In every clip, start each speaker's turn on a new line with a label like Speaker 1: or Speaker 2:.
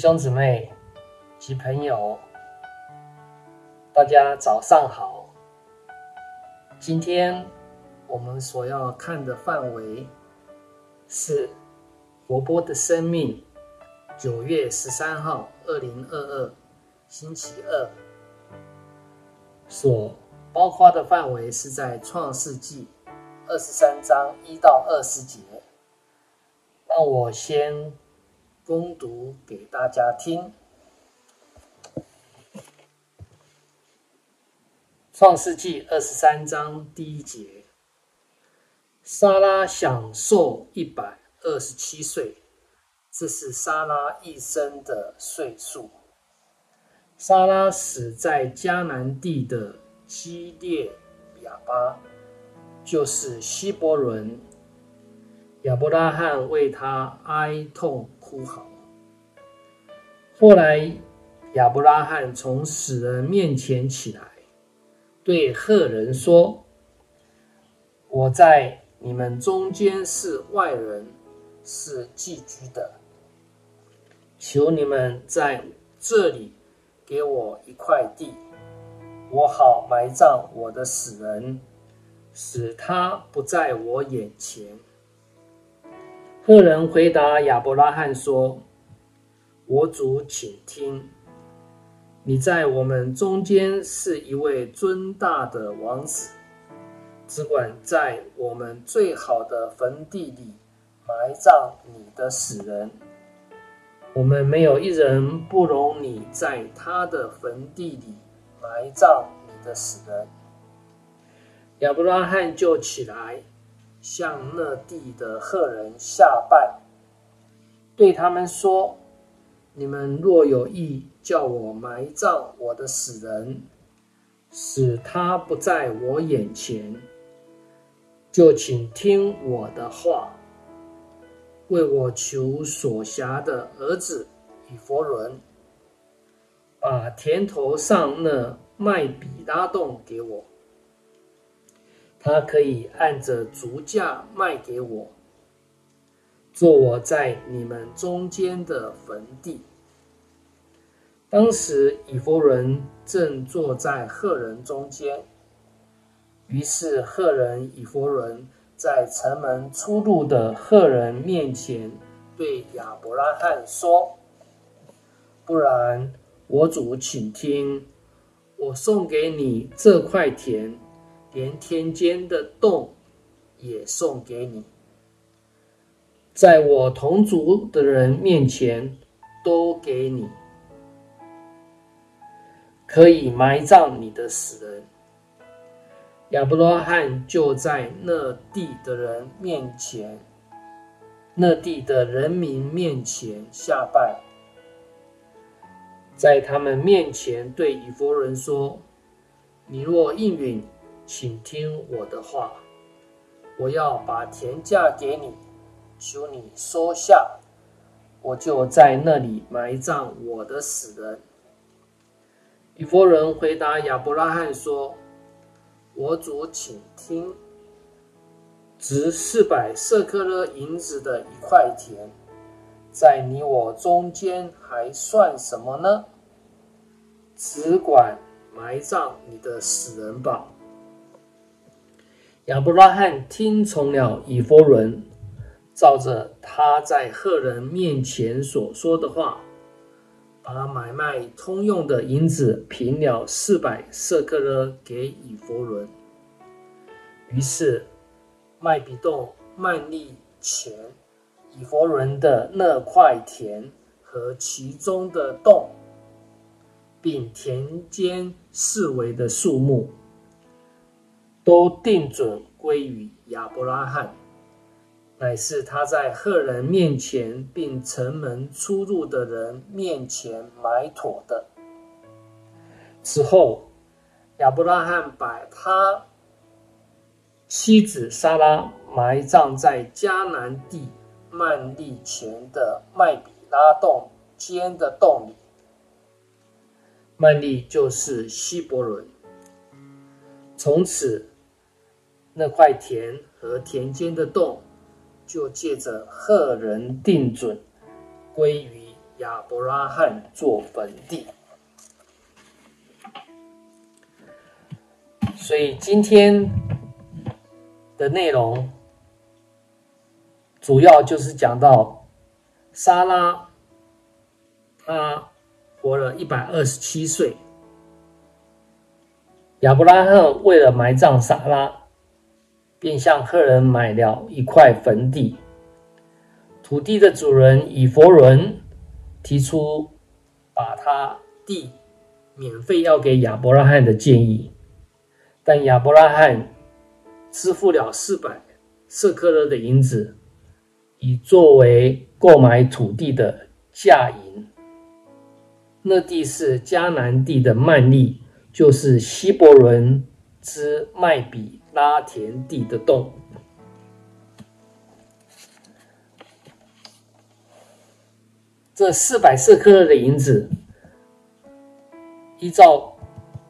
Speaker 1: 兄姊妹及朋友，大家早上好。今天我们所要看的范围是《活泼的生命》九月十三号，二零二二星期二，所包括的范围是在《创世纪》二十三章一到二十节。让我先。攻读给大家听，《创世纪》二十三章第一节：莎拉享寿一百二十七岁，这是莎拉一生的岁数。莎拉死在迦南地的基列雅巴，就是希伯伦。亚伯拉罕为他哀痛哭嚎。后来，亚伯拉罕从死人面前起来，对赫人说：“我在你们中间是外人，是寄居的。求你们在这里给我一块地，我好埋葬我的死人，使他不在我眼前。”赫人回答亚伯拉罕说：“我主，请听，你在我们中间是一位尊大的王子，只管在我们最好的坟地里埋葬你的死人。我们没有一人不容你在他的坟地里埋葬你的死人。”亚伯拉罕就起来。向那地的赫人下拜，对他们说：“你们若有意叫我埋葬我的死人，使他不在我眼前，就请听我的话，为我求所辖的儿子以弗伦，把田头上那麦比拉洞给我。”他可以按着足价卖给我，做我在你们中间的坟地。当时以弗伦正坐在赫人中间，于是赫人以弗伦在城门出入的赫人面前对亚伯拉罕说：“不然，我主请听，我送给你这块田。”连田间的洞也送给你，在我同族的人面前都给你，可以埋葬你的死人。亚伯拉罕就在那地的人面前，那地的人民面前下拜，在他们面前对以弗人说：“你若应允。”请听我的话，我要把田价给你，求你收下，我就在那里埋葬我的死人。以弗人回答亚伯拉罕说：“我主，请听，值四百舍客勒银子的一块田，在你我中间还算什么呢？只管埋葬你的死人吧。”亚伯拉罕听从了以弗伦，照着他在赫人面前所说的话，把买卖通用的银子平了四百舍客勒给以弗伦。于是麦比洞卖利钱以弗伦的那块田和其中的洞，并田间四围的树木。都定准归于亚伯拉罕，乃是他在赫人面前，并城门出入的人面前埋妥的。此后，亚伯拉罕把他妻子撒拉埋葬在迦南地曼利前的麦比拉洞间的洞里。曼利就是希伯伦。从此。那块田和田间的洞，就借着赫人定准，归于亚伯拉罕做坟地。所以今天的内容主要就是讲到莎拉，她活了一百二十七岁。亚伯拉罕为了埋葬莎拉，便向赫人买了一块坟地。土地的主人以弗伦提出把他地免费要给亚伯拉罕的建议，但亚伯拉罕支付了四百舍客勒的银子，以作为购买土地的价银。那地是迦南地的曼利。就是希伯伦之麦比拉田地的洞。这四百舍客勒的银子，依照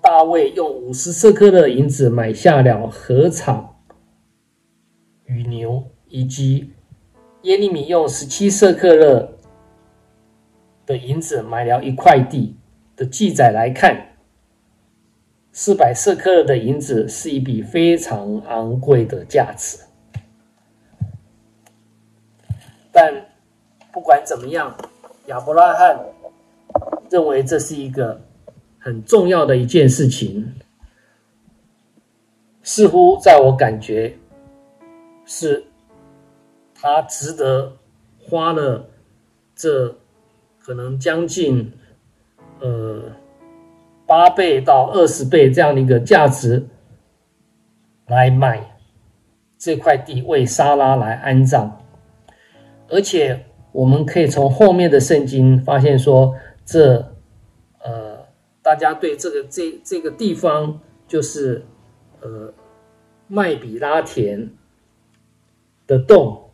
Speaker 1: 大卫用五十舍客勒的银子买下了禾场与牛，以及耶利米用十七色克勒的银子买了一块地的记载来看。四百舍客勒的银子是一笔非常昂贵的价值，但不管怎么样，亚伯拉罕认为这是一个很重要的一件事情，似乎在我感觉是他值得花了这可能将近呃。八倍到二十倍这样的一个价值来买这块地，为沙拉来安葬，而且我们可以从后面的圣经发现说，这呃，大家对这个这这个地方就是呃麦比拉田的洞，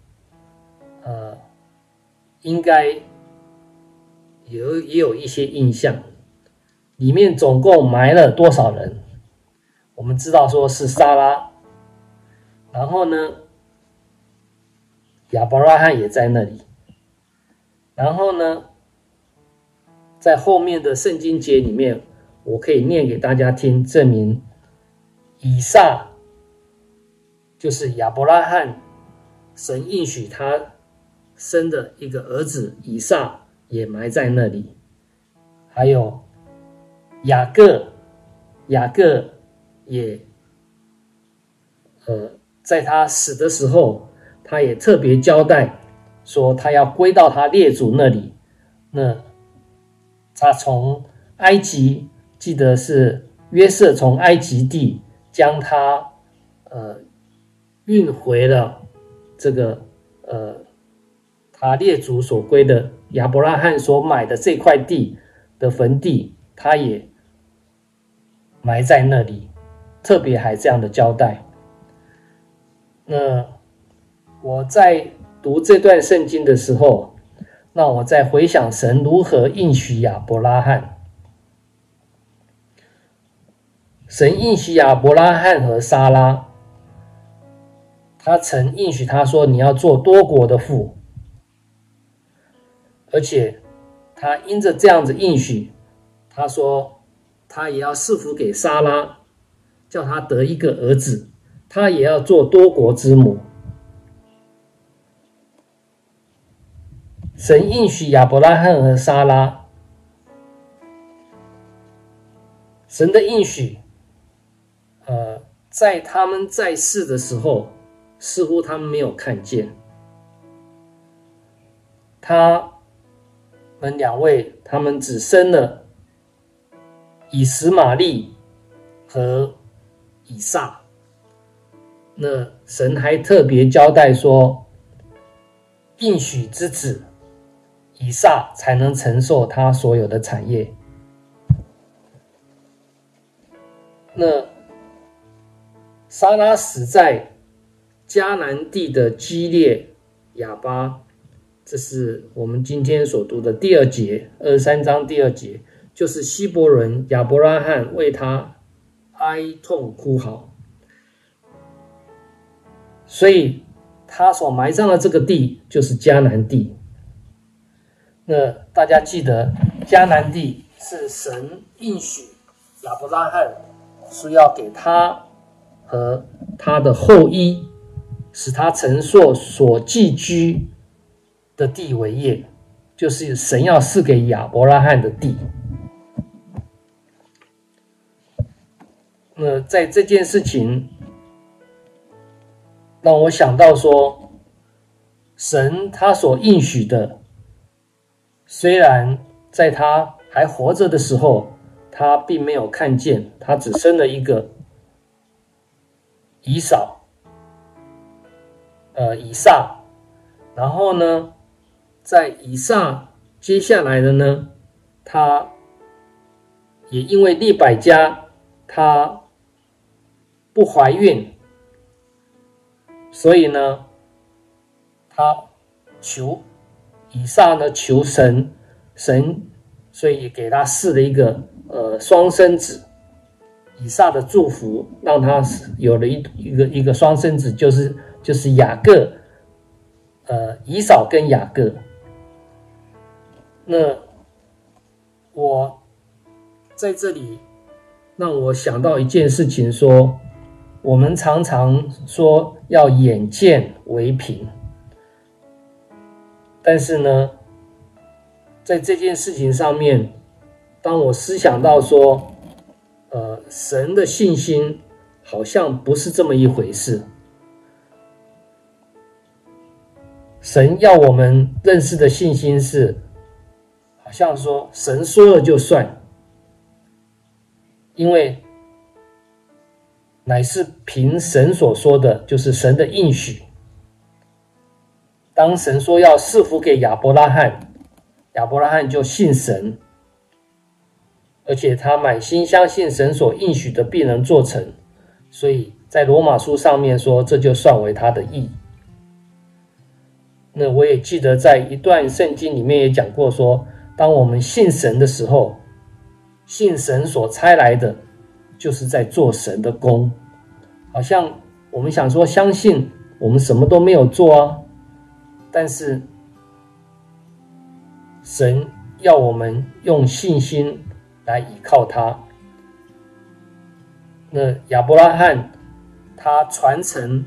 Speaker 1: 呃，应该有也有一些印象。里面总共埋了多少人？我们知道说是莎拉，然后呢，亚伯拉罕也在那里，然后呢，在后面的圣经节里面，我可以念给大家听，证明以撒就是亚伯拉罕，神应许他生的一个儿子以撒也埋在那里，还有。雅各，雅各也，呃，在他死的时候，他也特别交代说，他要归到他列祖那里。那他从埃及，记得是约瑟从埃及地将他呃运回了这个呃他列祖所归的亚伯拉罕所买的这块地的坟地。他也埋在那里，特别还这样的交代。那我在读这段圣经的时候，那我在回想神如何应许亚伯拉罕。神应许亚伯拉罕和撒拉，他曾应许他说：“你要做多国的父。”而且他因着这样子应许。他说：“他也要赐福给莎拉，叫他得一个儿子。他也要做多国之母。神应许亚伯拉罕和莎拉，神的应许，呃，在他们在世的时候，似乎他们没有看见。他们两位，他们只生了。”以实玛利和以撒，那神还特别交代说，应许之子以撒才能承受他所有的产业。那莎拉死在迦南地的基列雅巴，这是我们今天所读的第二节，二三章第二节。就是希伯伦亚伯拉罕为他哀痛哭嚎，所以他所埋葬的这个地就是迦南地。那大家记得，迦南地是神应许亚伯拉罕，是要给他和他的后裔，使他承受所寄居的地为业，就是神要赐给亚伯拉罕的地。那在这件事情，让我想到说，神他所应许的。虽然在他还活着的时候，他并没有看见，他只生了一个以扫，呃，以撒。然后呢，在以撒接下来的呢，他也因为利百加他不怀孕，所以呢，他求。以撒呢，求神，神，所以给他赐了一个呃双生子。以撒的祝福让他有了一一个一个双生子，就是就是雅各，呃，以扫跟雅各。那我在这里让我想到一件事情，说我们常常说要眼见为凭。但是呢，在这件事情上面，当我思想到说，呃，神的信心好像不是这么一回事。神要我们认识的信心是，好像说神说了就算，因为乃是凭神所说的，就是神的应许。当神说要赐福给亚伯拉罕，亚伯拉罕就信神，而且他满心相信神所应许的必能做成，所以在罗马书上面说，这就算为他的义。那我也记得在一段圣经里面也讲过说，当我们信神的时候，信神所差来的，就是在做神的工。好像我们想说相信，我们什么都没有做啊。但是，神要我们用信心来依靠他。那亚伯拉罕他传承，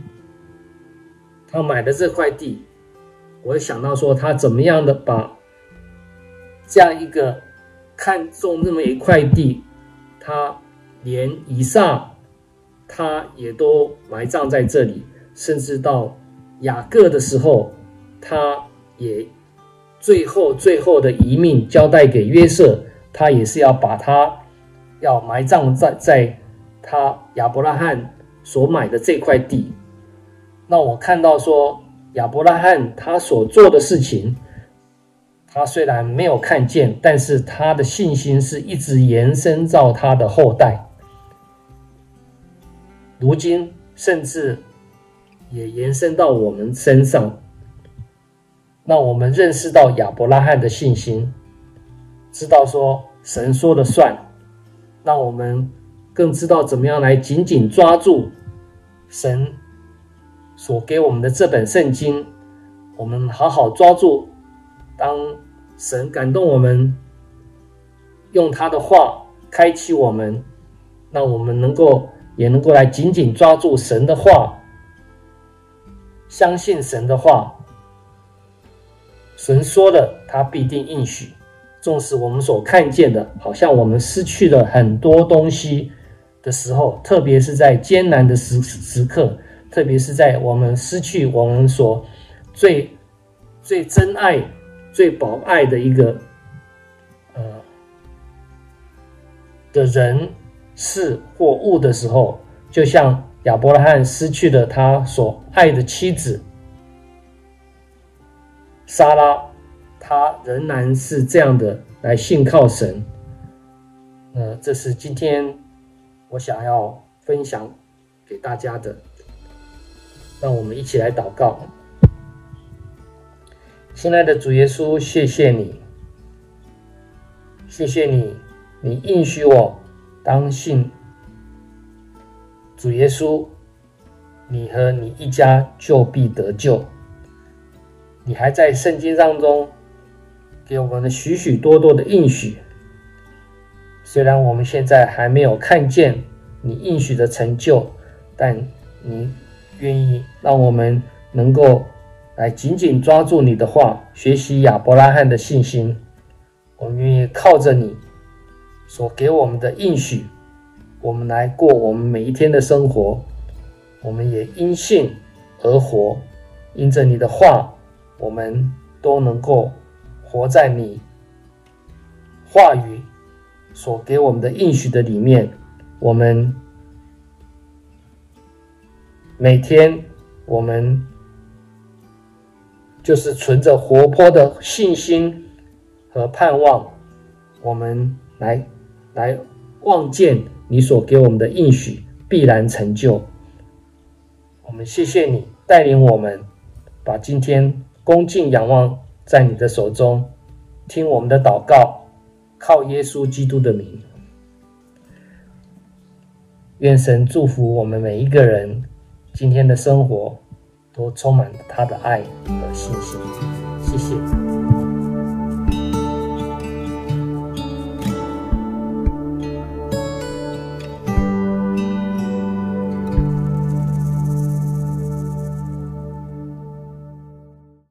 Speaker 1: 他买的这块地，我想到说他怎么样的把这样一个看中那么一块地，他连以撒他也都埋葬在这里，甚至到雅各的时候。他也最后最后的遗命交代给约瑟，他也是要把他要埋葬在在他亚伯拉罕所买的这块地。那我看到说亚伯拉罕他所做的事情，他虽然没有看见，但是他的信心是一直延伸到他的后代，如今甚至也延伸到我们身上。让我们认识到亚伯拉罕的信心，知道说神说了算，让我们更知道怎么样来紧紧抓住神所给我们的这本圣经，我们好好抓住。当神感动我们，用他的话开启我们，让我们能够也能够来紧紧抓住神的话，相信神的话。神说的，他必定应许。纵使我们所看见的，好像我们失去了很多东西的时候，特别是在艰难的时时刻，特别是在我们失去我们所最最珍爱、最宝爱的一个呃的人、事或物的时候，就像亚伯拉罕失去了他所爱的妻子。莎拉，他仍然是这样的来信靠神。呃，这是今天我想要分享给大家的。让我们一起来祷告。亲爱的主耶稣，谢谢你，谢谢你，你应许我当信主耶稣，你和你一家就必得救。你还在圣经当中给我们的许许多多的应许。虽然我们现在还没有看见你应许的成就，但你愿意让我们能够来紧紧抓住你的话，学习亚伯拉罕的信心。我们愿意靠着你所给我们的应许，我们来过我们每一天的生活。我们也因信而活，因着你的话，我们都能够活在你话语所给我们的应许的里面。我们每天，我们就是存着活泼的信心和盼望，我们来来望见你所给我们的应许必然成就。我们谢谢你带领我们，把今天恭敬仰望在你的手中，听我们的祷告，靠耶稣基督的名。愿神祝福我们每一个人，今天的生活都充满他的爱和信心。谢谢。